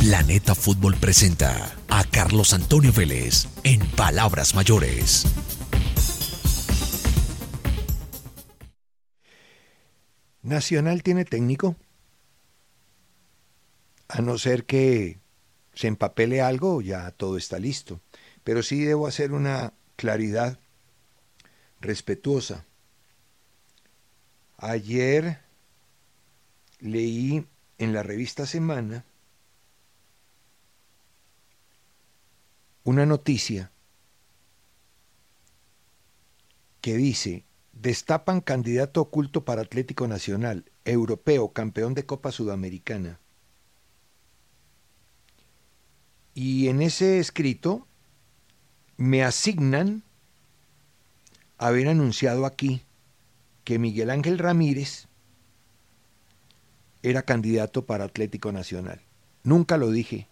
Planeta Fútbol presenta a Carlos Antonio Vélez en Palabras Mayores. ¿Nacional tiene técnico? A no ser que se empapele algo, ya todo está listo. Pero sí debo hacer una claridad respetuosa. Ayer leí en la revista Semana una noticia que dice, destapan candidato oculto para Atlético Nacional, europeo, campeón de Copa Sudamericana. Y en ese escrito me asignan haber anunciado aquí que Miguel Ángel Ramírez era candidato para Atlético Nacional. Nunca lo dije.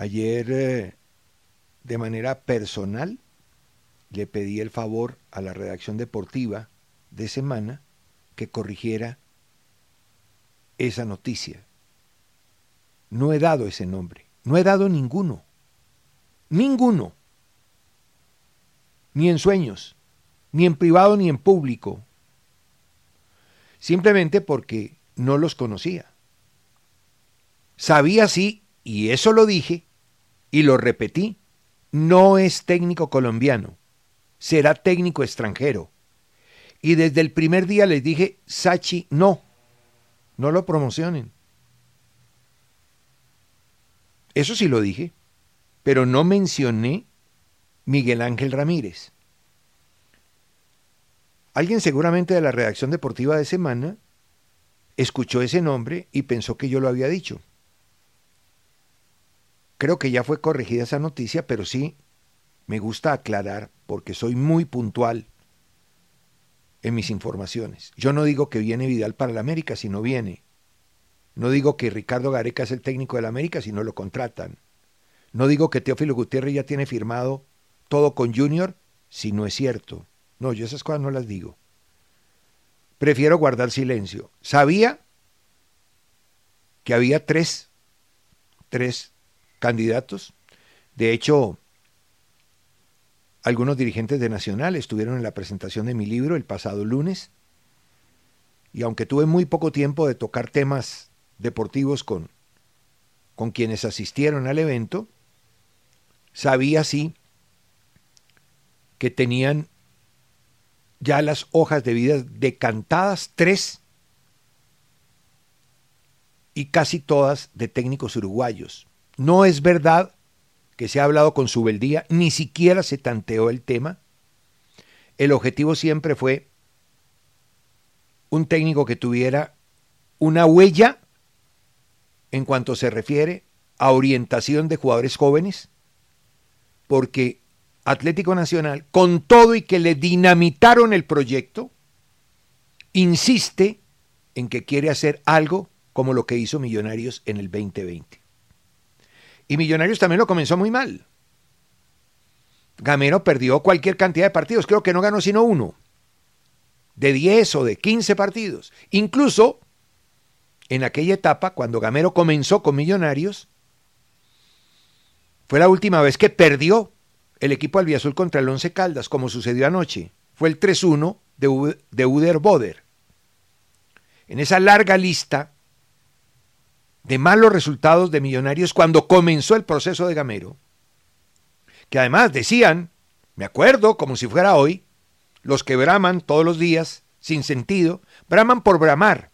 Ayer, eh, de manera personal, le pedí el favor a la redacción deportiva de semana que corrigiera esa noticia. No he dado ese nombre, no he dado ninguno, ninguno, ni en sueños, ni en privado ni en público, simplemente porque no los conocía. Sabía sí, y eso lo dije, y lo repetí, no es técnico colombiano, será técnico extranjero. Y desde el primer día les dije, Sachi, no, no lo promocionen. Eso sí lo dije, pero no mencioné Miguel Ángel Ramírez. Alguien seguramente de la redacción deportiva de semana escuchó ese nombre y pensó que yo lo había dicho. Creo que ya fue corregida esa noticia, pero sí me gusta aclarar porque soy muy puntual en mis informaciones. Yo no digo que viene Vidal para la América, sino viene. No digo que Ricardo Gareca es el técnico de la América, si no lo contratan. No digo que Teófilo Gutiérrez ya tiene firmado todo con Junior, si no es cierto. No, yo esas cosas no las digo. Prefiero guardar silencio. Sabía que había tres, tres candidatos. De hecho, algunos dirigentes de Nacional estuvieron en la presentación de mi libro el pasado lunes. Y aunque tuve muy poco tiempo de tocar temas deportivos con, con quienes asistieron al evento, sabía sí que tenían ya las hojas de vida decantadas, tres, y casi todas de técnicos uruguayos. No es verdad que se ha hablado con su beldía, ni siquiera se tanteó el tema. El objetivo siempre fue un técnico que tuviera una huella en cuanto se refiere a orientación de jugadores jóvenes, porque Atlético Nacional, con todo y que le dinamitaron el proyecto, insiste en que quiere hacer algo como lo que hizo Millonarios en el 2020. Y Millonarios también lo comenzó muy mal. Gamero perdió cualquier cantidad de partidos, creo que no ganó sino uno, de 10 o de 15 partidos. Incluso en aquella etapa, cuando Gamero comenzó con Millonarios, fue la última vez que perdió el equipo albiazul contra el Once Caldas, como sucedió anoche. Fue el 3-1 de, de Uder Boder. En esa larga lista de malos resultados de Millonarios cuando comenzó el proceso de Gamero, que además decían, me acuerdo como si fuera hoy, los que braman todos los días, sin sentido, braman por bramar.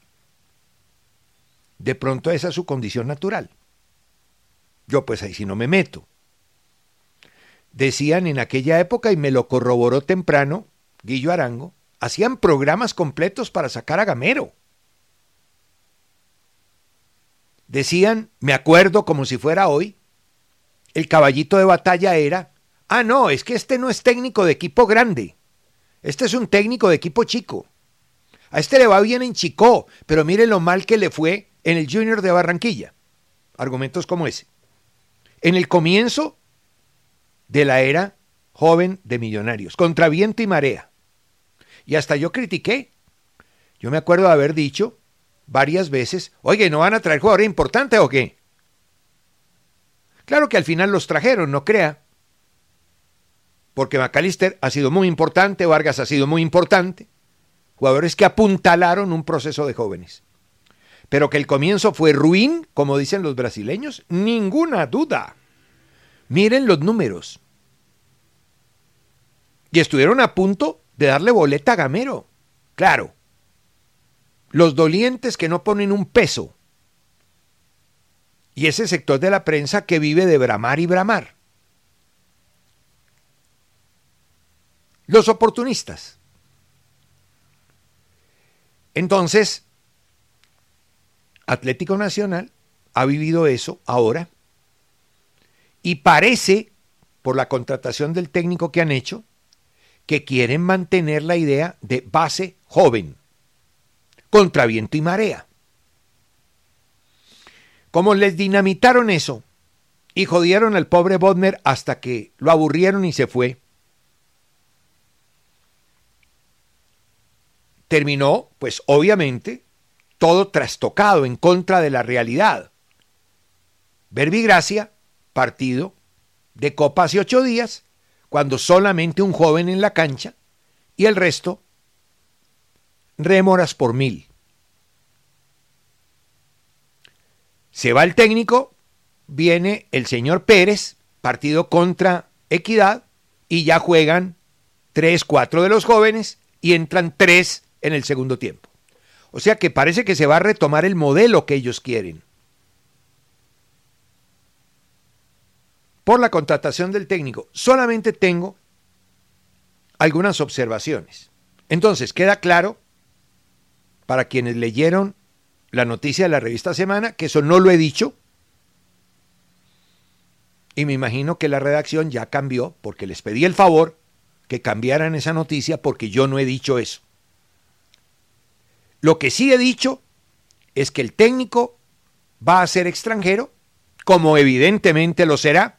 De pronto esa es su condición natural. Yo pues ahí si no me meto. Decían en aquella época, y me lo corroboró temprano, Guillo Arango, hacían programas completos para sacar a Gamero. Decían, me acuerdo como si fuera hoy, el caballito de batalla era, ah, no, es que este no es técnico de equipo grande, este es un técnico de equipo chico. A este le va bien en Chicó, pero mire lo mal que le fue en el Junior de Barranquilla. Argumentos como ese. En el comienzo de la era joven de millonarios, contra viento y marea. Y hasta yo critiqué. Yo me acuerdo de haber dicho varias veces, oye, ¿no van a traer jugadores importantes o qué? Claro que al final los trajeron, no crea. Porque McAllister ha sido muy importante, Vargas ha sido muy importante. Jugadores que apuntalaron un proceso de jóvenes. Pero que el comienzo fue ruin, como dicen los brasileños, ninguna duda. Miren los números. Y estuvieron a punto de darle boleta a Gamero. Claro. Los dolientes que no ponen un peso. Y ese sector de la prensa que vive de bramar y bramar. Los oportunistas. Entonces, Atlético Nacional ha vivido eso ahora y parece, por la contratación del técnico que han hecho, que quieren mantener la idea de base joven, contra viento y marea. Como les dinamitaron eso y jodieron al pobre Bodmer hasta que lo aburrieron y se fue, terminó, pues obviamente, todo trastocado en contra de la realidad. Verbigracia, partido de Copa hace ocho días, cuando solamente un joven en la cancha y el resto rémoras por mil. Se va el técnico, viene el señor Pérez, partido contra Equidad, y ya juegan tres, cuatro de los jóvenes y entran tres en el segundo tiempo. O sea que parece que se va a retomar el modelo que ellos quieren. Por la contratación del técnico, solamente tengo algunas observaciones. Entonces, queda claro para quienes leyeron la noticia de la revista Semana, que eso no lo he dicho. Y me imagino que la redacción ya cambió, porque les pedí el favor que cambiaran esa noticia, porque yo no he dicho eso. Lo que sí he dicho es que el técnico va a ser extranjero, como evidentemente lo será,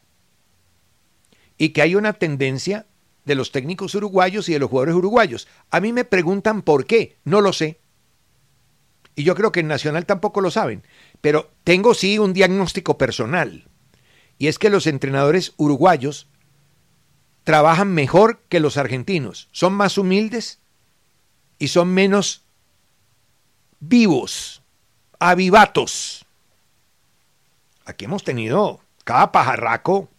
y que hay una tendencia de los técnicos uruguayos y de los jugadores uruguayos. A mí me preguntan por qué, no lo sé. Y yo creo que en Nacional tampoco lo saben, pero tengo sí un diagnóstico personal. Y es que los entrenadores uruguayos trabajan mejor que los argentinos, son más humildes y son menos vivos, avivatos. Aquí hemos tenido cada pajarraco.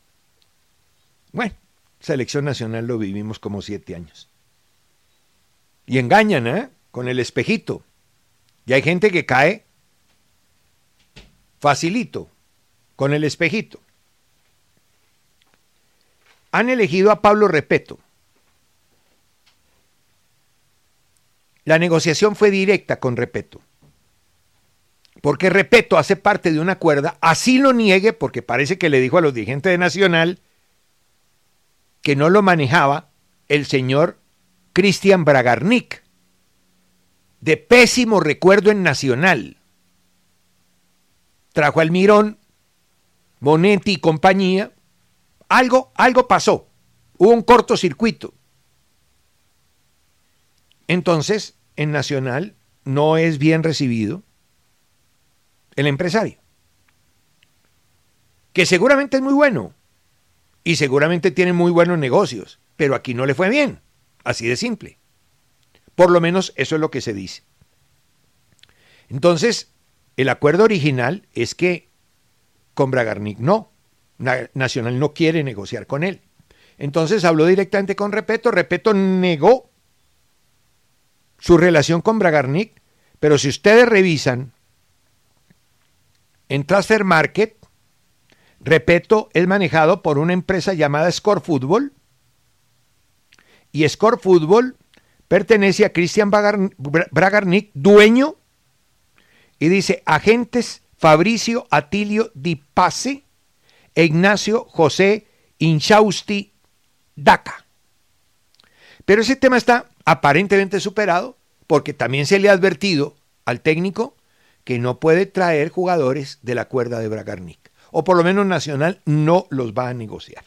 Bueno, selección nacional lo vivimos como siete años. Y engañan, ¿eh? Con el espejito. Y hay gente que cae facilito, con el espejito. Han elegido a Pablo Repeto. La negociación fue directa con Repeto. Porque Repeto hace parte de una cuerda, así lo niegue, porque parece que le dijo a los dirigentes de Nacional que no lo manejaba el señor Cristian Bragarnik, de pésimo recuerdo en Nacional. Trajo al Mirón, Monetti y compañía. Algo, algo pasó. Hubo un cortocircuito. Entonces, en Nacional no es bien recibido el empresario, que seguramente es muy bueno y seguramente tiene muy buenos negocios, pero aquí no le fue bien, así de simple. Por lo menos eso es lo que se dice. Entonces, el acuerdo original es que con Bragarnik no, Nacional no quiere negociar con él. Entonces habló directamente con Repeto, Repeto negó su relación con Bragarnik, pero si ustedes revisan en Transfer Market, repito, es manejado por una empresa llamada Score Football y Score Football pertenece a Christian Bragarnik, dueño, y dice agentes Fabricio Atilio Di Pace e Ignacio José Inchausti Daca. Pero ese tema está aparentemente superado porque también se le ha advertido al técnico que no puede traer jugadores de la cuerda de Bragarnik. O por lo menos Nacional no los va a negociar.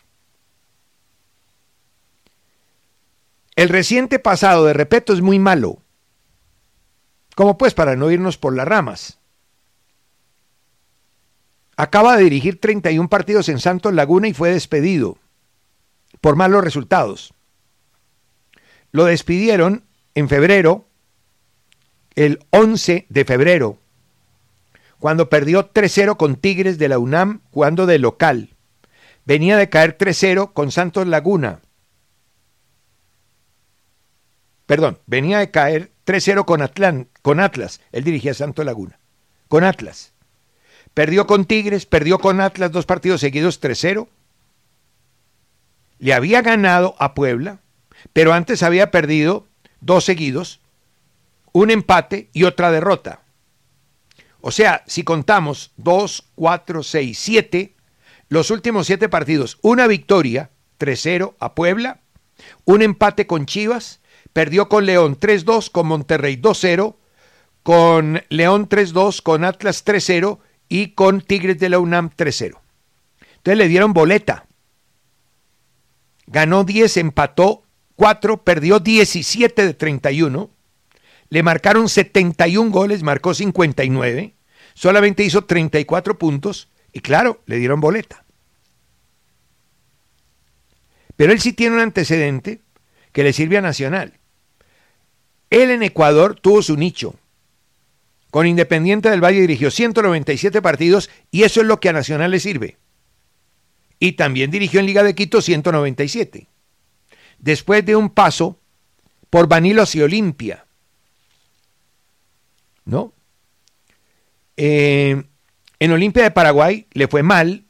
El reciente pasado de Repeto es muy malo. como pues para no irnos por las ramas. Acaba de dirigir 31 partidos en Santos Laguna y fue despedido por malos resultados. Lo despidieron en febrero, el 11 de febrero, cuando perdió 3-0 con Tigres de la UNAM jugando de local. Venía de caer 3-0 con Santos Laguna. Perdón, venía de caer 3-0 con, con Atlas. Él dirigía Santos Laguna. Con Atlas. Perdió con Tigres, perdió con Atlas dos partidos seguidos 3-0. Le había ganado a Puebla, pero antes había perdido dos seguidos, un empate y otra derrota. O sea, si contamos 2, 4, 6, 7, los últimos siete partidos, una victoria, 3-0 a Puebla, un empate con Chivas, perdió con León 3-2, con Monterrey 2-0, con León 3-2, con Atlas 3-0 y con Tigres de la UNAM 3-0. Entonces le dieron boleta. Ganó 10, empató 4, perdió 17 de 31. Le marcaron 71 goles, marcó 59. Solamente hizo 34 puntos y claro, le dieron boleta. Pero él sí tiene un antecedente que le sirve a Nacional. Él en Ecuador tuvo su nicho. Con Independiente del Valle dirigió 197 partidos y eso es lo que a Nacional le sirve. Y también dirigió en Liga de Quito 197. Después de un paso por Vanilos y Olimpia. ¿No? Eh, en Olimpia de Paraguay le fue mal.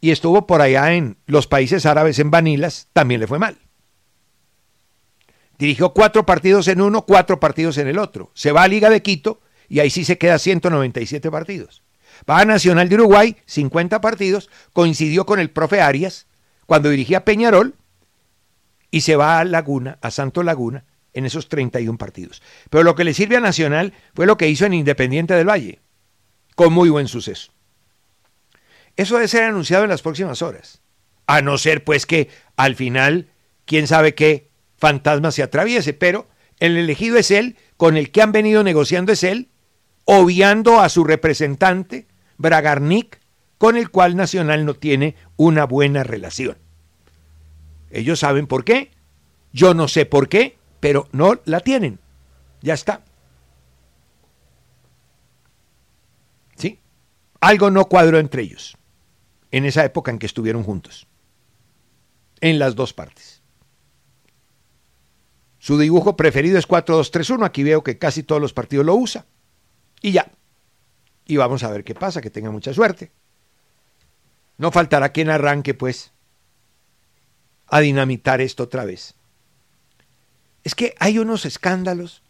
Y estuvo por allá en los países árabes, en Vanilas, también le fue mal. Dirigió cuatro partidos en uno, cuatro partidos en el otro. Se va a Liga de Quito y ahí sí se queda 197 partidos. Va a Nacional de Uruguay, 50 partidos, coincidió con el profe Arias cuando dirigía Peñarol y se va a Laguna, a Santo Laguna, en esos 31 partidos. Pero lo que le sirve a Nacional fue lo que hizo en Independiente del Valle, con muy buen suceso. Eso debe ser anunciado en las próximas horas. A no ser pues que al final, quién sabe qué, fantasma se atraviese, pero el elegido es él, con el que han venido negociando es él, obviando a su representante, Bragarnik, con el cual Nacional no tiene una buena relación. Ellos saben por qué, yo no sé por qué, pero no la tienen. Ya está. ¿Sí? Algo no cuadró entre ellos en esa época en que estuvieron juntos. En las dos partes. Su dibujo preferido es 4-2-3-1. Aquí veo que casi todos los partidos lo usa. Y ya. Y vamos a ver qué pasa, que tenga mucha suerte. No faltará quien arranque, pues, a dinamitar esto otra vez. Es que hay unos escándalos.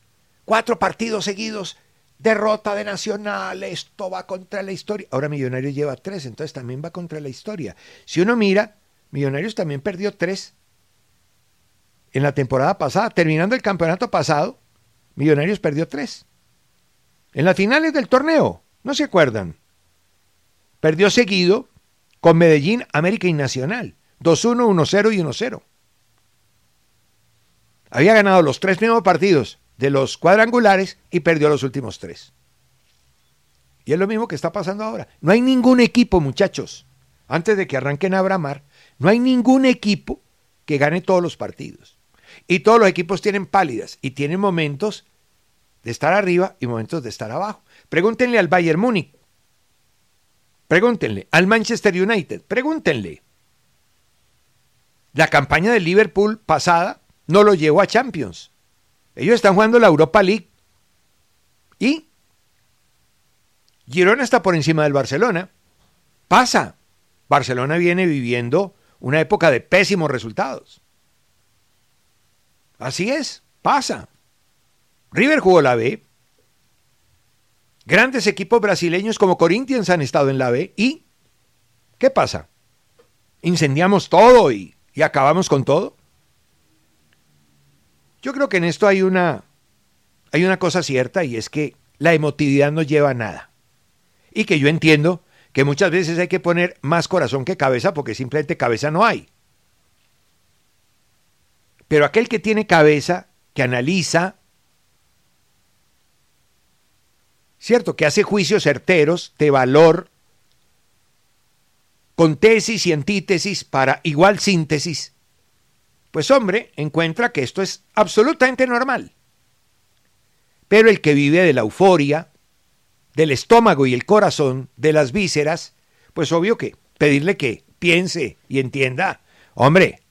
Cuatro partidos seguidos, derrota de Nacional, esto va contra la historia. Ahora Millonarios lleva tres, entonces también va contra la historia. Si uno mira, Millonarios también perdió tres en la temporada pasada. Terminando el campeonato pasado, Millonarios perdió tres. En las finales del torneo, ¿no se acuerdan? Perdió seguido con Medellín, América y Nacional. 2-1, 1-0 y 1-0. Había ganado los tres primeros partidos de los cuadrangulares y perdió los últimos tres. Y es lo mismo que está pasando ahora. No hay ningún equipo, muchachos, antes de que arranquen a bramar, no hay ningún equipo que gane todos los partidos. Y todos los equipos tienen pálidas y tienen momentos de estar arriba y momentos de estar abajo. Pregúntenle al Bayern Múnich. Pregúntenle al Manchester United. Pregúntenle. La campaña del Liverpool pasada no lo llevó a Champions. Ellos están jugando la Europa League. Y Girona está por encima del Barcelona. Pasa. Barcelona viene viviendo una época de pésimos resultados. Así es, pasa. River jugó la B. Grandes equipos brasileños como Corinthians han estado en la B. ¿Y qué pasa? ¿Incendiamos todo y, y acabamos con todo? Yo creo que en esto hay una, hay una cosa cierta y es que la emotividad no lleva a nada. Y que yo entiendo que muchas veces hay que poner más corazón que cabeza porque simplemente cabeza no hay. Pero aquel que tiene cabeza, que analiza, ¿cierto? Que hace juicios certeros de valor, con tesis y antítesis para igual síntesis, pues hombre, encuentra que esto es absolutamente normal. Pero el que vive de la euforia, del estómago y el corazón, de las vísceras, pues obvio que pedirle que piense y entienda, hombre,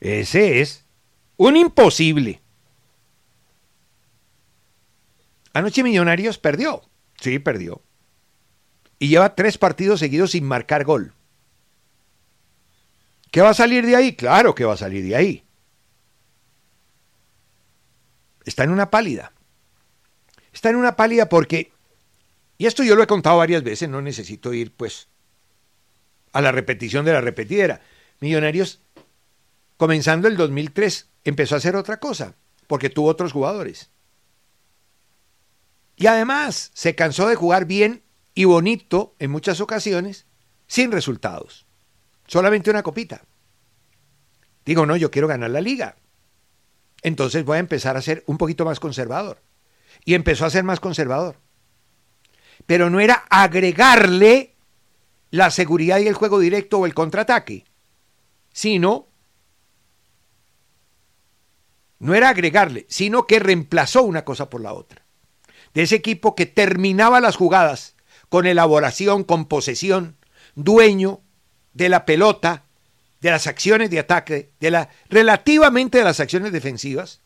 ese es un imposible. Anoche Millonarios perdió. Sí, perdió. Y lleva tres partidos seguidos sin marcar gol. ¿Qué va a salir de ahí? Claro que va a salir de ahí. Está en una pálida. Está en una pálida porque, y esto yo lo he contado varias veces, no necesito ir pues a la repetición de la repetidera. Millonarios, comenzando el 2003, empezó a hacer otra cosa, porque tuvo otros jugadores. Y además se cansó de jugar bien y bonito en muchas ocasiones, sin resultados. Solamente una copita. Digo, no, yo quiero ganar la liga. Entonces voy a empezar a ser un poquito más conservador. Y empezó a ser más conservador. Pero no era agregarle la seguridad y el juego directo o el contraataque, sino, no era agregarle, sino que reemplazó una cosa por la otra de ese equipo que terminaba las jugadas con elaboración, con posesión, dueño de la pelota, de las acciones de ataque, de la relativamente de las acciones defensivas,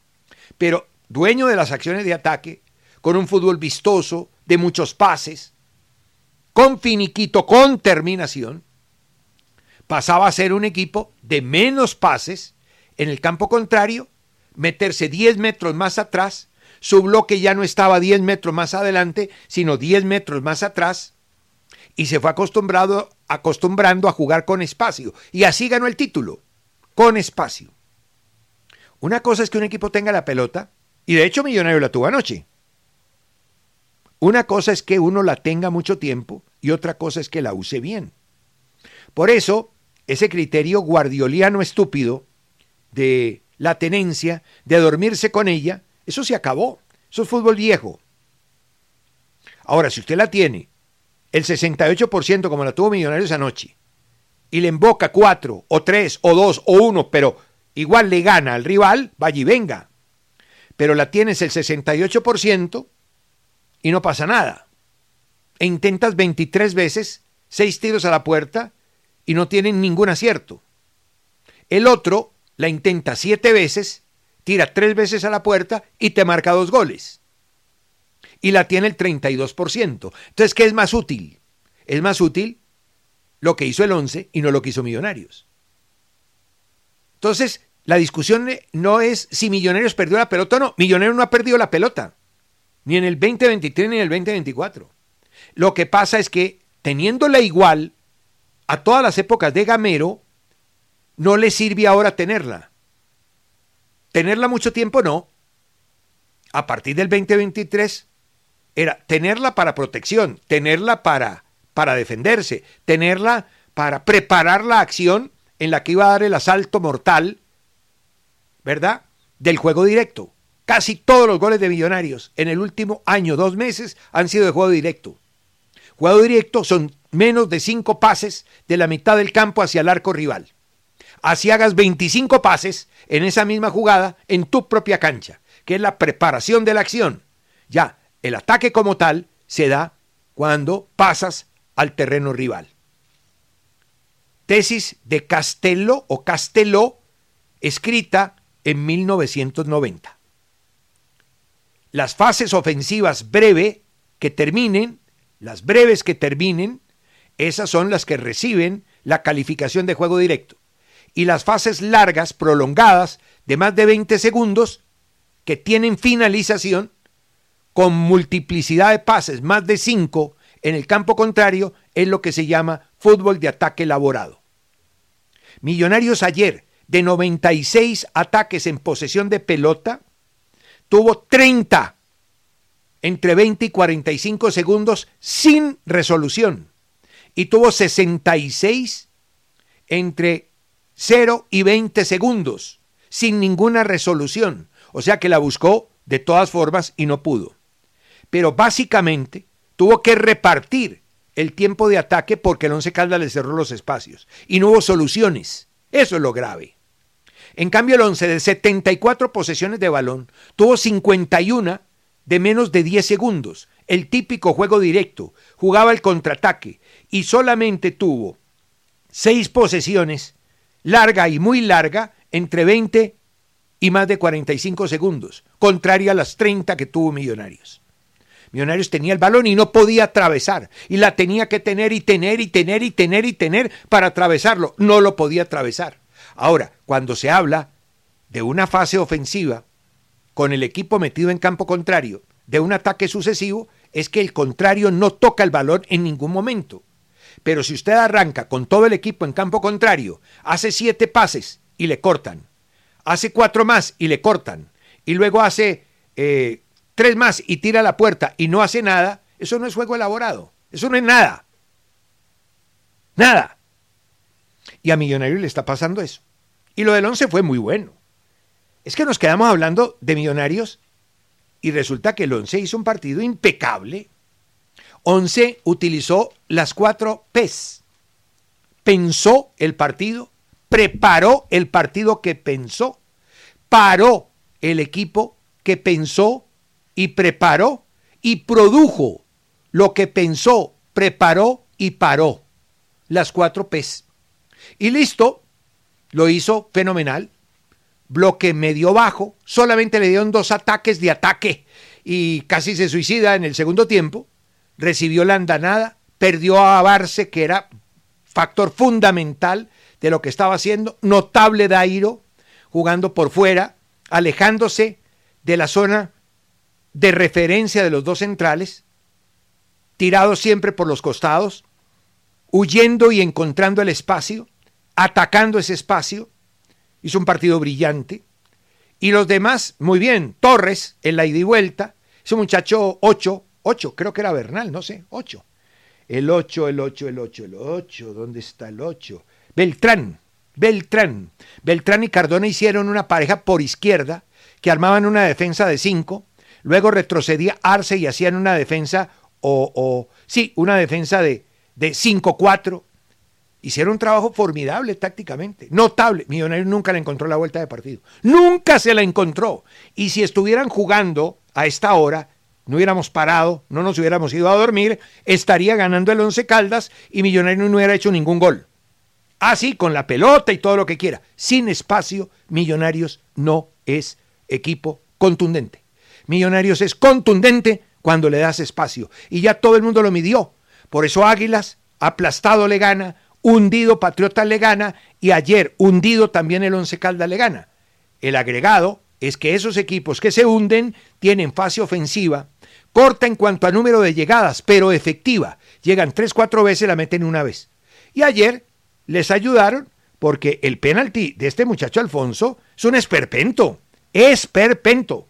pero dueño de las acciones de ataque, con un fútbol vistoso, de muchos pases, con finiquito, con terminación, pasaba a ser un equipo de menos pases en el campo contrario, meterse 10 metros más atrás su bloque ya no estaba 10 metros más adelante, sino 10 metros más atrás, y se fue acostumbrado, acostumbrando a jugar con espacio. Y así ganó el título, con espacio. Una cosa es que un equipo tenga la pelota, y de hecho Millonario la tuvo anoche. Una cosa es que uno la tenga mucho tiempo y otra cosa es que la use bien. Por eso, ese criterio guardioliano estúpido de la tenencia, de dormirse con ella, eso se acabó. Eso es fútbol viejo. Ahora, si usted la tiene, el 68% como la tuvo Millonarios anoche, y le emboca 4 o 3 o 2 o 1, pero igual le gana al rival, vaya y venga. Pero la tienes el 68% y no pasa nada. E intentas 23 veces, 6 tiros a la puerta y no tienen ningún acierto. El otro la intenta 7 veces tira tres veces a la puerta y te marca dos goles. Y la tiene el 32%. Entonces, ¿qué es más útil? Es más útil lo que hizo el 11 y no lo que hizo Millonarios. Entonces, la discusión no es si Millonarios perdió la pelota o no. Millonarios no ha perdido la pelota. Ni en el 2023 ni en el 2024. Lo que pasa es que teniéndola igual a todas las épocas de Gamero, no le sirve ahora tenerla. Tenerla mucho tiempo no. A partir del 2023 era tenerla para protección, tenerla para, para defenderse, tenerla para preparar la acción en la que iba a dar el asalto mortal, ¿verdad? Del juego directo. Casi todos los goles de Millonarios en el último año, dos meses, han sido de juego directo. Juego directo son menos de cinco pases de la mitad del campo hacia el arco rival así hagas 25 pases en esa misma jugada en tu propia cancha, que es la preparación de la acción. Ya, el ataque como tal se da cuando pasas al terreno rival. Tesis de Castello o Castelló, escrita en 1990. Las fases ofensivas breve que terminen, las breves que terminen, esas son las que reciben la calificación de juego directo y las fases largas, prolongadas, de más de 20 segundos, que tienen finalización con multiplicidad de pases, más de 5 en el campo contrario, es lo que se llama fútbol de ataque elaborado. Millonarios ayer, de 96 ataques en posesión de pelota, tuvo 30 entre 20 y 45 segundos sin resolución y tuvo 66 entre 0 y 20 segundos, sin ninguna resolución. O sea que la buscó de todas formas y no pudo. Pero básicamente tuvo que repartir el tiempo de ataque porque el Once Caldas le cerró los espacios y no hubo soluciones. Eso es lo grave. En cambio, el Once de 74 posesiones de balón tuvo 51 de menos de 10 segundos, el típico juego directo, jugaba el contraataque y solamente tuvo 6 posesiones, larga y muy larga, entre 20 y más de 45 segundos, contraria a las 30 que tuvo Millonarios. Millonarios tenía el balón y no podía atravesar. Y la tenía que tener y tener y tener y tener y tener para atravesarlo. No lo podía atravesar. Ahora, cuando se habla de una fase ofensiva con el equipo metido en campo contrario, de un ataque sucesivo, es que el contrario no toca el balón en ningún momento. Pero si usted arranca con todo el equipo en campo contrario, hace siete pases y le cortan, hace cuatro más y le cortan, y luego hace eh, tres más y tira la puerta y no hace nada, eso no es juego elaborado. Eso no es nada. Nada. Y a Millonarios le está pasando eso. Y lo del 11 fue muy bueno. Es que nos quedamos hablando de Millonarios y resulta que el 11 hizo un partido impecable. 11 utilizó las cuatro P's. Pensó el partido, preparó el partido que pensó, paró el equipo que pensó y preparó y produjo lo que pensó, preparó y paró. Las cuatro P's. Y listo, lo hizo fenomenal. Bloque medio bajo, solamente le dieron dos ataques de ataque y casi se suicida en el segundo tiempo. Recibió la andanada, perdió a Barce, que era factor fundamental de lo que estaba haciendo. Notable Dairo, jugando por fuera, alejándose de la zona de referencia de los dos centrales, tirado siempre por los costados, huyendo y encontrando el espacio, atacando ese espacio. Hizo un partido brillante. Y los demás, muy bien. Torres, en la ida y vuelta. Ese muchacho 8, 8, creo que era Bernal, no sé, 8. El 8, el 8, el 8, el 8. ¿Dónde está el 8? Beltrán, Beltrán. Beltrán y Cardona hicieron una pareja por izquierda que armaban una defensa de 5 Luego retrocedía Arce y hacían una defensa, o, sí, una defensa de, de 5-4. Hicieron un trabajo formidable tácticamente, notable. Millonarios nunca le encontró la vuelta de partido. Nunca se la encontró. Y si estuvieran jugando a esta hora, no hubiéramos parado, no nos hubiéramos ido a dormir, estaría ganando el Once Caldas y Millonarios no hubiera hecho ningún gol. Así, con la pelota y todo lo que quiera. Sin espacio, Millonarios no es equipo contundente. Millonarios es contundente cuando le das espacio. Y ya todo el mundo lo midió. Por eso Águilas, aplastado le gana, hundido Patriota le gana y ayer hundido también el Once Calda le gana. El agregado es que esos equipos que se hunden tienen fase ofensiva, corta en cuanto a número de llegadas, pero efectiva. Llegan tres, cuatro veces, la meten una vez. Y ayer les ayudaron porque el penalti de este muchacho Alfonso es un esperpento. Esperpento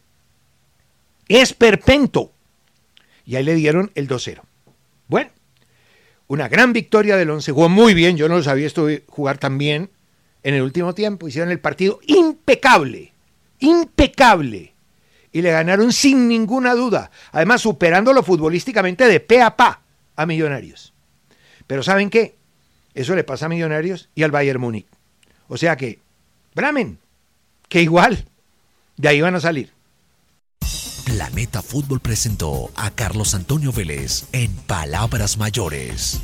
es perpento. Y ahí le dieron el 2-0. Bueno, una gran victoria del 11. Jugó muy bien, yo no lo sabía esto jugar tan bien en el último tiempo. Hicieron el partido impecable, impecable. Y le ganaron sin ninguna duda. Además, superándolo futbolísticamente de pe a pa a Millonarios. Pero ¿saben qué? Eso le pasa a Millonarios y al Bayern Múnich. O sea que, Bramen, que igual, de ahí van a salir. Planeta Fútbol presentó a Carlos Antonio Vélez en Palabras Mayores.